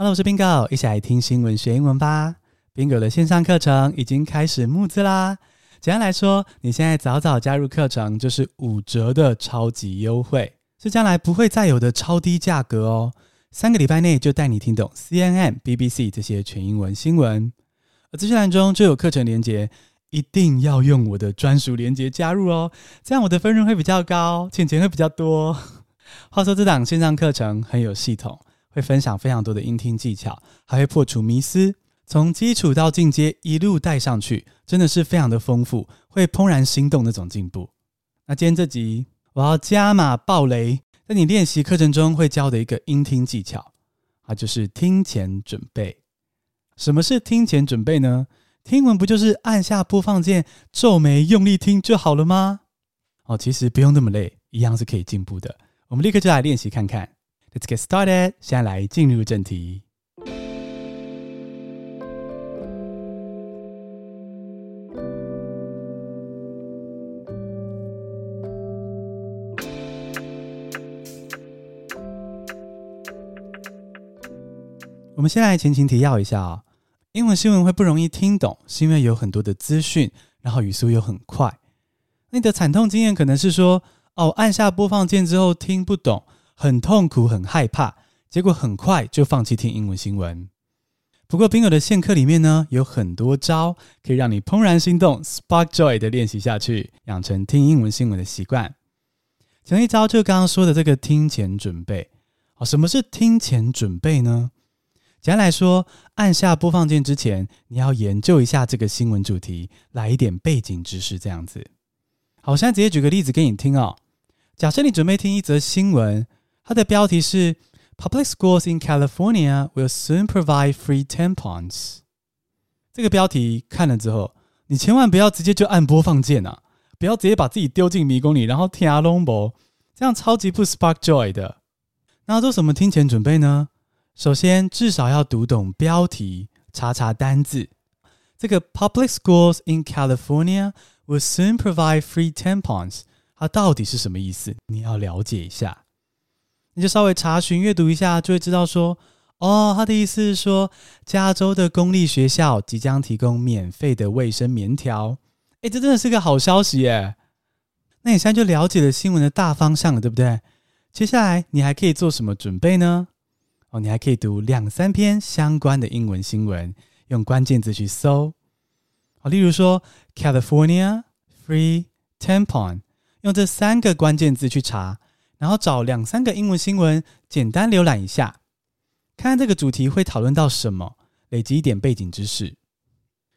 Hello，我是 Bingo，一起来听新闻学英文吧。Bingo 的线上课程已经开始募资啦！简单来说，你现在早早加入课程就是五折的超级优惠，是将来不会再有的超低价格哦。三个礼拜内就带你听懂 CNN、BBC 这些全英文新闻。而资讯栏中就有课程连结，一定要用我的专属连结加入哦，这样我的分润会比较高，钱钱会比较多。话说这档线上课程很有系统。会分享非常多的英听技巧，还会破除迷思，从基础到进阶一路带上去，真的是非常的丰富，会怦然心动那种进步。那今天这集我要加码爆雷，在你练习课程中会教的一个英听技巧，啊，就是听前准备。什么是听前准备呢？听文不就是按下播放键，皱眉用力听就好了吗？哦，其实不用那么累，一样是可以进步的。我们立刻就来练习看看。Let's get started。现在来进入正题。我们先来前情提要一下啊、英文新闻会不容易听懂，是因为有很多的资讯，然后语速又很快。你的惨痛经验可能是说，哦，按下播放键之后听不懂。很痛苦，很害怕，结果很快就放弃听英文新闻。不过，Bingo 的线课里面呢，有很多招可以让你怦然心动，spark joy 的练习下去，养成听英文新闻的习惯。其中一招就是刚刚说的这个听前准备。哦，什么是听前准备呢？简单来说，按下播放键之前，你要研究一下这个新闻主题，来一点背景知识，这样子。好，我现在直接举个例子给你听哦。假设你准备听一则新闻。它的标题是 “Public schools in California will soon provide free tampons”。这个标题看了之后，你千万不要直接就按播放键啊！不要直接把自己丢进迷宫里，然后听阿龙博，这样超级不 spark joy 的。那做什么听前准备呢？首先，至少要读懂标题，查查单字。这个 “Public schools in California will soon provide free tampons”，它到底是什么意思？你要了解一下。你就稍微查询阅读一下，就会知道说，哦，他的意思是说，加州的公立学校即将提供免费的卫生棉条。诶，这真的是个好消息耶！那你现在就了解了新闻的大方向了，对不对？接下来你还可以做什么准备呢？哦，你还可以读两三篇相关的英文新闻，用关键字去搜。哦，例如说，California free tampon，用这三个关键字去查。然后找两三个英文新闻，简单浏览一下，看看这个主题会讨论到什么，累积一点背景知识。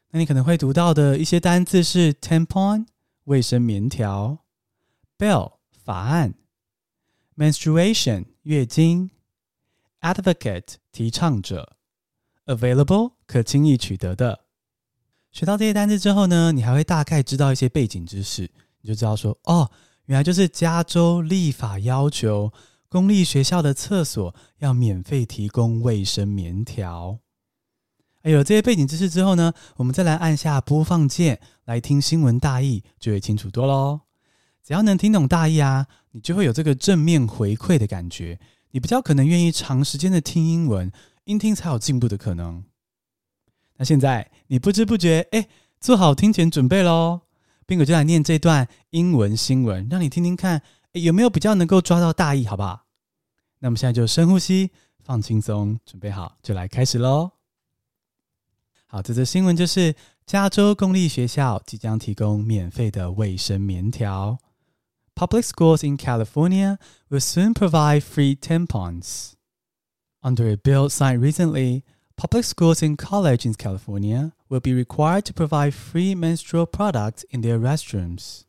那你可能会读到的一些单字是 tampon 卫生棉条，bill 法案，menstruation 月经，advocate 提倡者，available 可轻易取得的。学到这些单字之后呢，你还会大概知道一些背景知识，你就知道说哦。原来就是加州立法要求公立学校的厕所要免费提供卫生棉条。有了这些背景知识之后呢，我们再来按下播放键来听新闻大意，就会清楚多喽。只要能听懂大意啊，你就会有这个正面回馈的感觉，你比较可能愿意长时间的听英文，英听才有进步的可能。那现在你不知不觉哎，做好听前准备喽。宾果就来念这段英文新闻，让你听听看，有没有比较能够抓到大意，好不好？那么现在就深呼吸，放轻松，准备好就来开始喽。好，这则新闻就是加州公立学校即将提供免费的卫生棉条。Public schools in California will soon provide free tampons. Under a bill signed recently, public schools and colleges in California will be required to provide free menstrual products in their restrooms.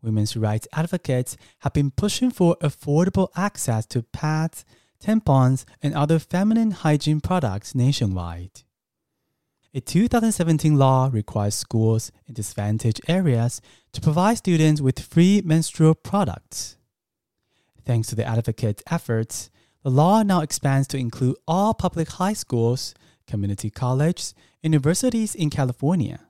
Women's rights advocates have been pushing for affordable access to pads, tampons, and other feminine hygiene products nationwide. A 2017 law requires schools in disadvantaged areas to provide students with free menstrual products. Thanks to the advocates' efforts, the law now expands to include all public high schools, community colleges, universities in California.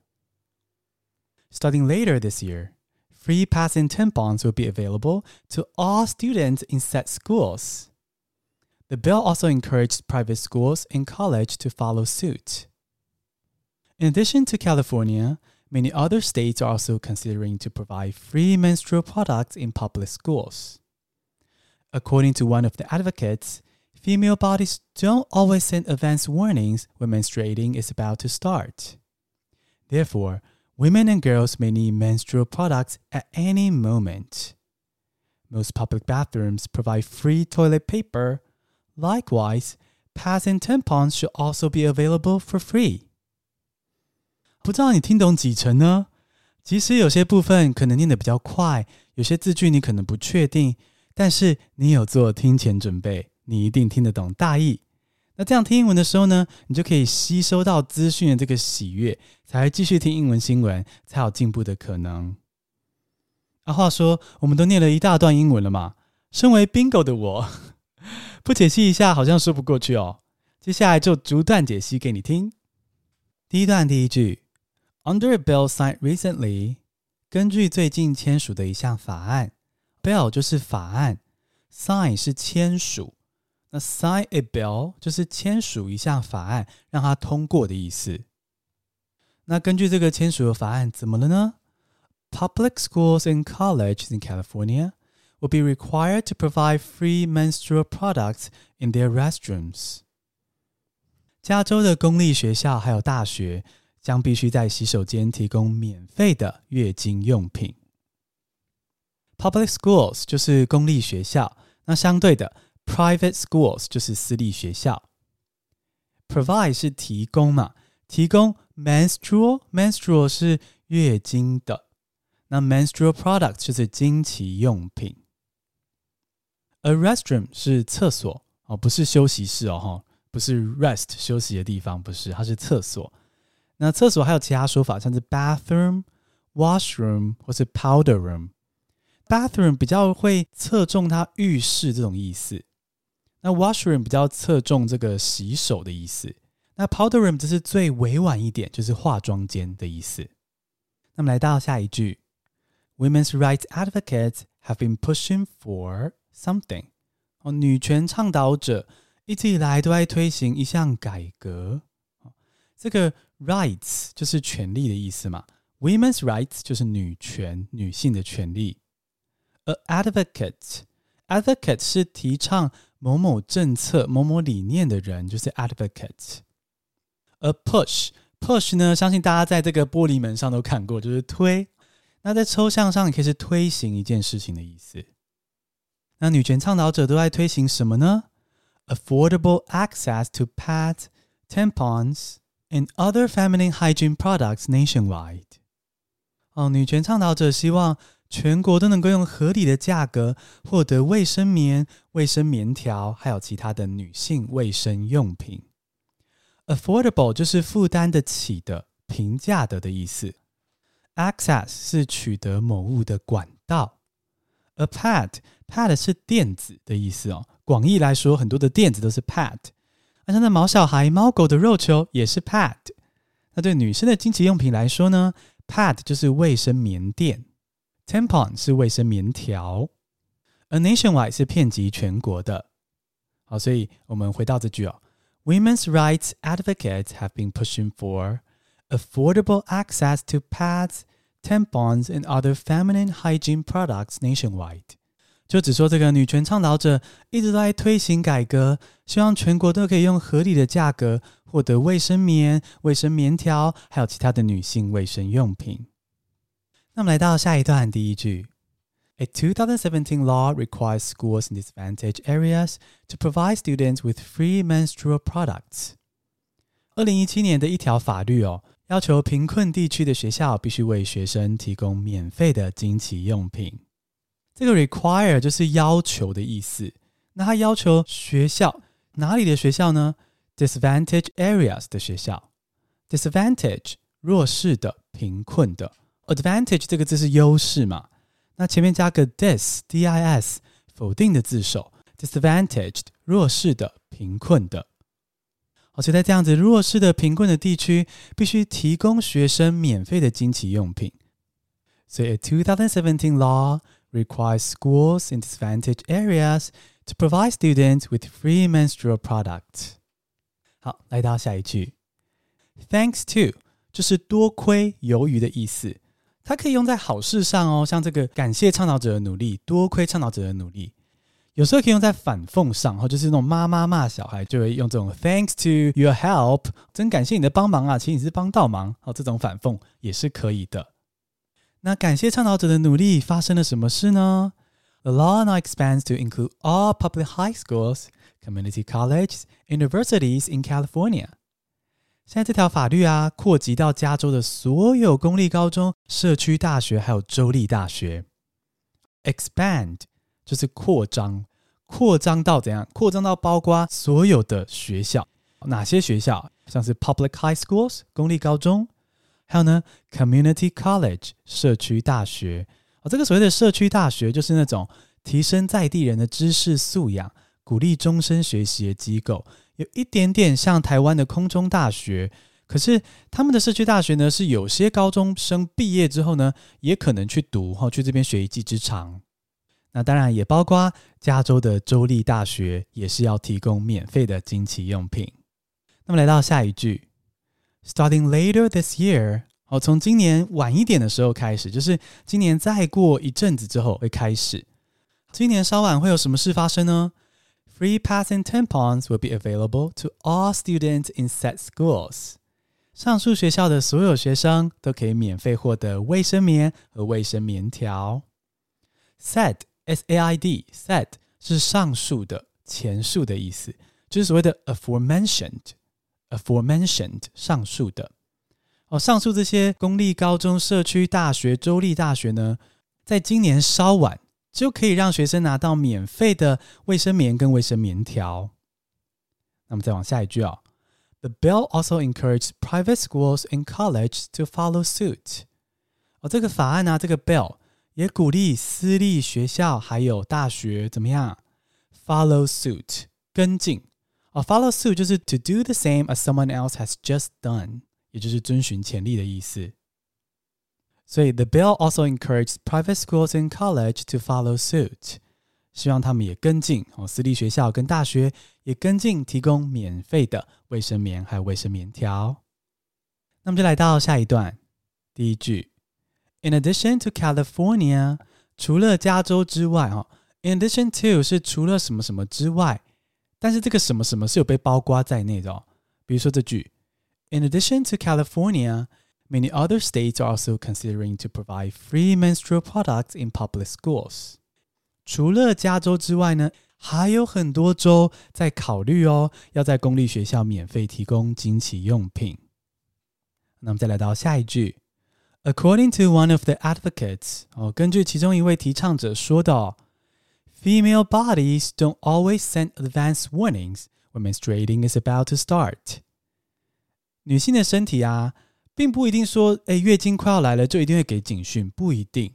Starting later this year, free pads and tampons will be available to all students in set schools. The bill also encouraged private schools and college to follow suit. In addition to California, many other states are also considering to provide free menstrual products in public schools. According to one of the advocates, female bodies don't always send advance warnings when menstruating is about to start. Therefore, women and girls may need menstrual products at any moment. Most public bathrooms provide free toilet paper. Likewise, pads and tampons should also be available for free. 不知道你听懂几成呢？其实有些部分可能念得比较快，有些字句你可能不确定， 但是你有做听前准备，你一定听得懂大意。那这样听英文的时候呢，你就可以吸收到资讯的这个喜悦，才会继续听英文新闻，才有进步的可能。啊，话说我们都念了一大段英文了嘛，身为 Bingo 的我，不解析一下好像说不过去哦。接下来就逐段解析给你听。第一段第一句。Under a bill signed recently，根据最近签署的一项法案 ，bill 就是法案，sign 是签署，那 sign a bill 就是签署一项法案，让它通过的意思。那根据这个签署的法案，怎么了呢？Public schools and colleges in California will be required to provide free menstrual products in their restrooms。加州的公立学校还有大学。将必须在洗手间提供免费的月经用品。 Public schools 就是公立学校，那相对的，private schools 就是私立学校。Provide 是提供嘛，提供 menstrual，menstrual 是月经的，那 menstrual product 就是经期用品。A restroom 是厕所哦，不是休息室哦，不是 rest 休息的地方，不是，它是厕所。那厕所还有其他说法，像是 bathroom、washroom 或是 powder room。Bathroom 比较会侧重它浴室这种意思，那 washroom 比较侧重这个洗手的意思，那 powder room 则是最委婉一点，就是化妆间的意思。那么来到下一句，Women's rights advocates have been pushing for something。哦，女权倡导者一直以来都在推行一项改革。这个 rights 就是权利的意思嘛，women's rights 就是女权、女性的权利。A advocate，advocate 是提倡某某政策、某某理念的人，就是 advocate。A push，push 呢，相信大家在这个玻璃门上都看过，就是推。那在抽象上，也可以是推行一件事情的意思。那女权倡导者都在推行什么呢？Affordable access to pads, tampons。And other feminine hygiene products nationwide。哦，女权倡导者希望 全国都能够用合理的价格获得卫生棉、卫生棉条，还有其他的女性卫生用品。Affordable 就是负担得起的、平价的的意思。Access 是取得某物的管道。A pad，pad 是垫子的意思哦。广义来说，很多的垫子都是 pad。那像那毛小孩、猫狗的肉球也是 pad。那对女生的经期用品来说呢，pad 就是卫生棉垫，tampon 是卫生棉条，a nationwide 是遍及全国的。好，所以我们回到这句哦，Women's rights advocates have been pushing for affordable access to pads, tampons, and other feminine hygiene products nationwide. 就只说这个女权倡导者一直都在推行改革，希望全国都可以用合理的价格获得卫生棉、卫生棉条，还有其他的女性卫生用品。那么来到下一段第一句：A 2017 law requires schools in disadvantaged areas to provide students with free menstrual products。二零一七年的一条法律哦，要求贫困地区的学校必须为学生提供免费的经期用品。这个 require 就是要求的意思。那它要求学校哪里的学校呢？disadvantaged areas 的学校。disadvantage 弱势的、贫困的。advantage 这个字是优势嘛？那前面加个 dis，d-i-s 否定的字首。disadvantaged 弱势的、贫困的。好，所以在这样子弱势的、贫困的地区，必须提供学生免费的经期用品。所以，a 2017 law requires schools in disadvantaged areas to provide students with free menstrual products。好，来到下一句，Thanks to 就是多亏由于的意思， 它可以用在好事上哦，像这个感谢倡导者的努力，多亏倡导者的努力。有时候可以用在反讽上，或就是那种妈妈骂小孩，就会用这种 Thanks to your help，真感谢你的帮忙啊，其实你是帮倒忙，好，这种反讽也是可以的。那感谢倡导者的努力，发生了什么事呢？The law now expands to include all public high schools, community colleges, universities in California。现在这条法律啊，扩及到加州的所有公立高中、社区大学，还有州立大学。Expand。就是扩张，扩张到怎样？扩张到包括所有的学校，哪些学校？像是 public high schools 公立高中，还有呢 community college 社区大学。哦，这个所谓的社区大学，就是那种提升在地人的知识素养、鼓励终身学习的机构，有一点点像台湾的空中大学。可是他们的社区大学呢，是有些高中生毕业之后呢，也可能去读，哈，去这边学一技之长。那当然也包括加州的州立大学，也是要提供免费的经期用品。那么来到下一句，Starting later this year，哦，从今年晚一点的时候开始，就是今年再过一阵子之后会开始。今年稍晚会有什么事发生呢 ？Free pads and tampons will be available to all students in said schools。上述学校的所有学生都可以免费获得卫生棉和卫生棉条。Said。S A I D said 是上述的、前述的意思，就是所谓的 aforementioned，aforementioned 上述的。哦，上述这些公立高中、社区大学、州立大学呢，在今年稍晚 就可以让学生拿到免费的卫生棉跟卫生棉条。那么再往下一句、哦，The bill also encourages private schools and colleges to follow suit。哦，这个法案呢、这个 bill。也鼓励私立学校还有大学怎么样？Follow suit，跟进啊。Follow suit 就是 to do the same as someone else has just done，也就是遵循前例的意思。所以 the bill also encourages private schools and college to follow suit，希望他们也跟进哦。私立学校跟大学也跟进，提供免费的卫生棉还有卫生棉条。那么就来到下一段，第一句。In addition to California，除了加州之外，哈，in addition to 是除了什么什么之外，但是这个什么什么是有被包括在内的哦。比如说这句，In addition to California California，many other states are also considering to provide free menstrual products in public schools。除了加州之外呢，还有很多州在考虑哦，要在公立学校免费提供经期用品。那么再来到下一句。According to one of the advocates，哦，根据其中一位提倡者说的，female bodies don't always send advance warnings when menstruating is about to start。女性的身体啊， 并不一定说，哎，月经快要来了就一定会给警讯，不一定。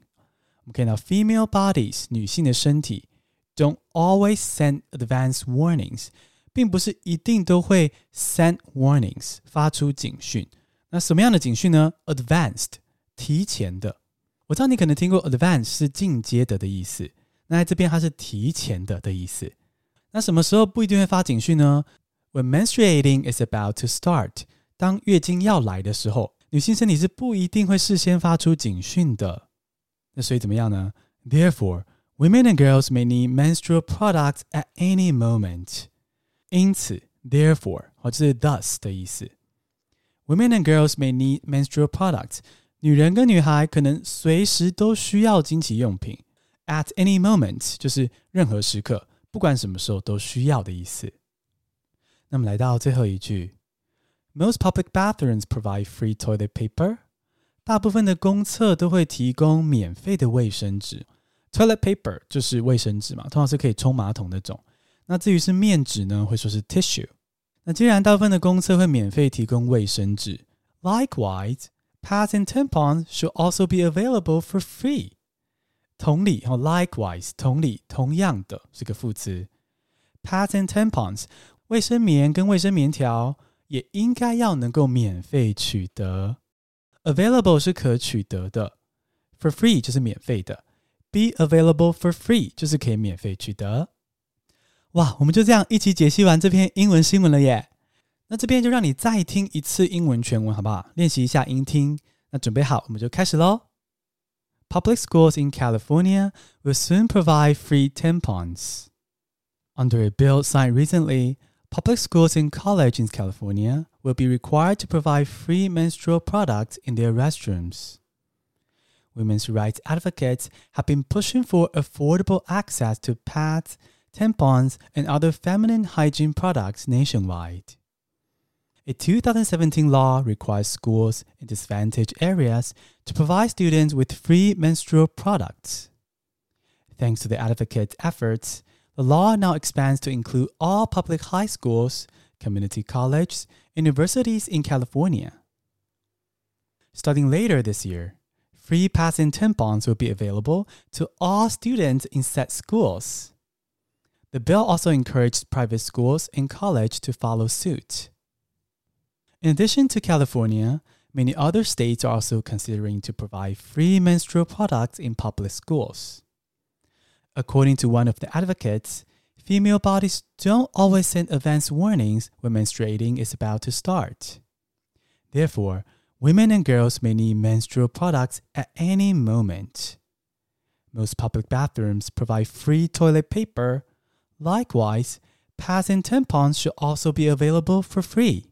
我们看到 female bodies，女性的身体，don't always send advance warnings，并不是一定都会 send warnings，发出警讯。那什么样的警讯呢？Advanced。提前的，我知道你可能听过 advance 是进阶的的意思，那在这边它是提前的的意思。那什么时候不一定会发警讯呢？When menstruating is about to start， 当月经要来的时候，女性身体是不一定会事先发出警讯的。那所以怎么样呢？Therefore, women and girls may need menstrual products at any moment。因此，therefore 或者是 thus 的意思，women and girls may need menstrual products。女人跟女孩可能随时都需要经期用品，at any moment 就是任何时刻，不管什么时候都需要的意思。那么来到最后一句 ，Most public bathrooms provide free toilet paper。大部分的公厕都会提供免费的卫生纸，toilet paper 就是卫生纸嘛，通常是可以冲马桶那种。那至于是面纸呢，会说是 tissue。那既然大部分的公厕会免费提供卫生纸，likewise。Pads and tampons should also be available for free。同理，哈，likewise，同理，同样的是个副词。Pads and tampons，卫生棉跟卫生棉条 也应该要能够免费取得。Available 是可取得的，for free 就是免费的。Be available for free 就是可以免费取得。 哇，我们就这样一起解析完这篇英文新闻了耶！那这边就让你再听一次英文全文，好不好？练习一下音听。那准备好，我们就开始喽。Public schools in California will soon provide free tampons. Under a bill signed recently, public schools and colleges in California will be required to provide free menstrual products in their restrooms. Women's rights advocates have been pushing for affordable access to pads, tampons, and other feminine hygiene products nationwide. A 2017 law requires schools in disadvantaged areas to provide students with free menstrual products. Thanks to the advocates' efforts, the law now expands to include all public high schools, community colleges, universities in California. Starting later this year, free pads and tampons will be available to all students in said schools. The bill also encouraged private schools and colleges to follow suit. In addition to California, many other states are also considering to provide free menstrual products in public schools. According to one of the advocates, female bodies don't always send advance warnings when menstruating is about to start. Therefore, women and girls may need menstrual products at any moment. Most public bathrooms provide free toilet paper, Likewise, pads and tampons should also be available for free.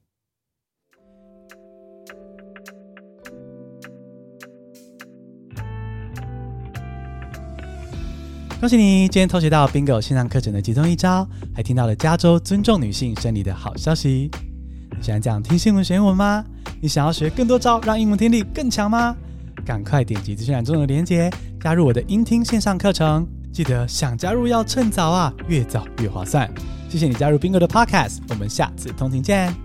恭喜你，今天偷学到 Bingo 线上课程的其中一招，还听到了加州尊重女性生理的好消息。你喜欢这样听新闻学英文吗？你想要学更多招，让英文听力更强吗？赶快点击资讯栏中的链接，加入我的英听线上课程。记得想加入要趁早啊，越早越划算。谢谢你加入 Bingo 的 Podcast，我们下次通勤见。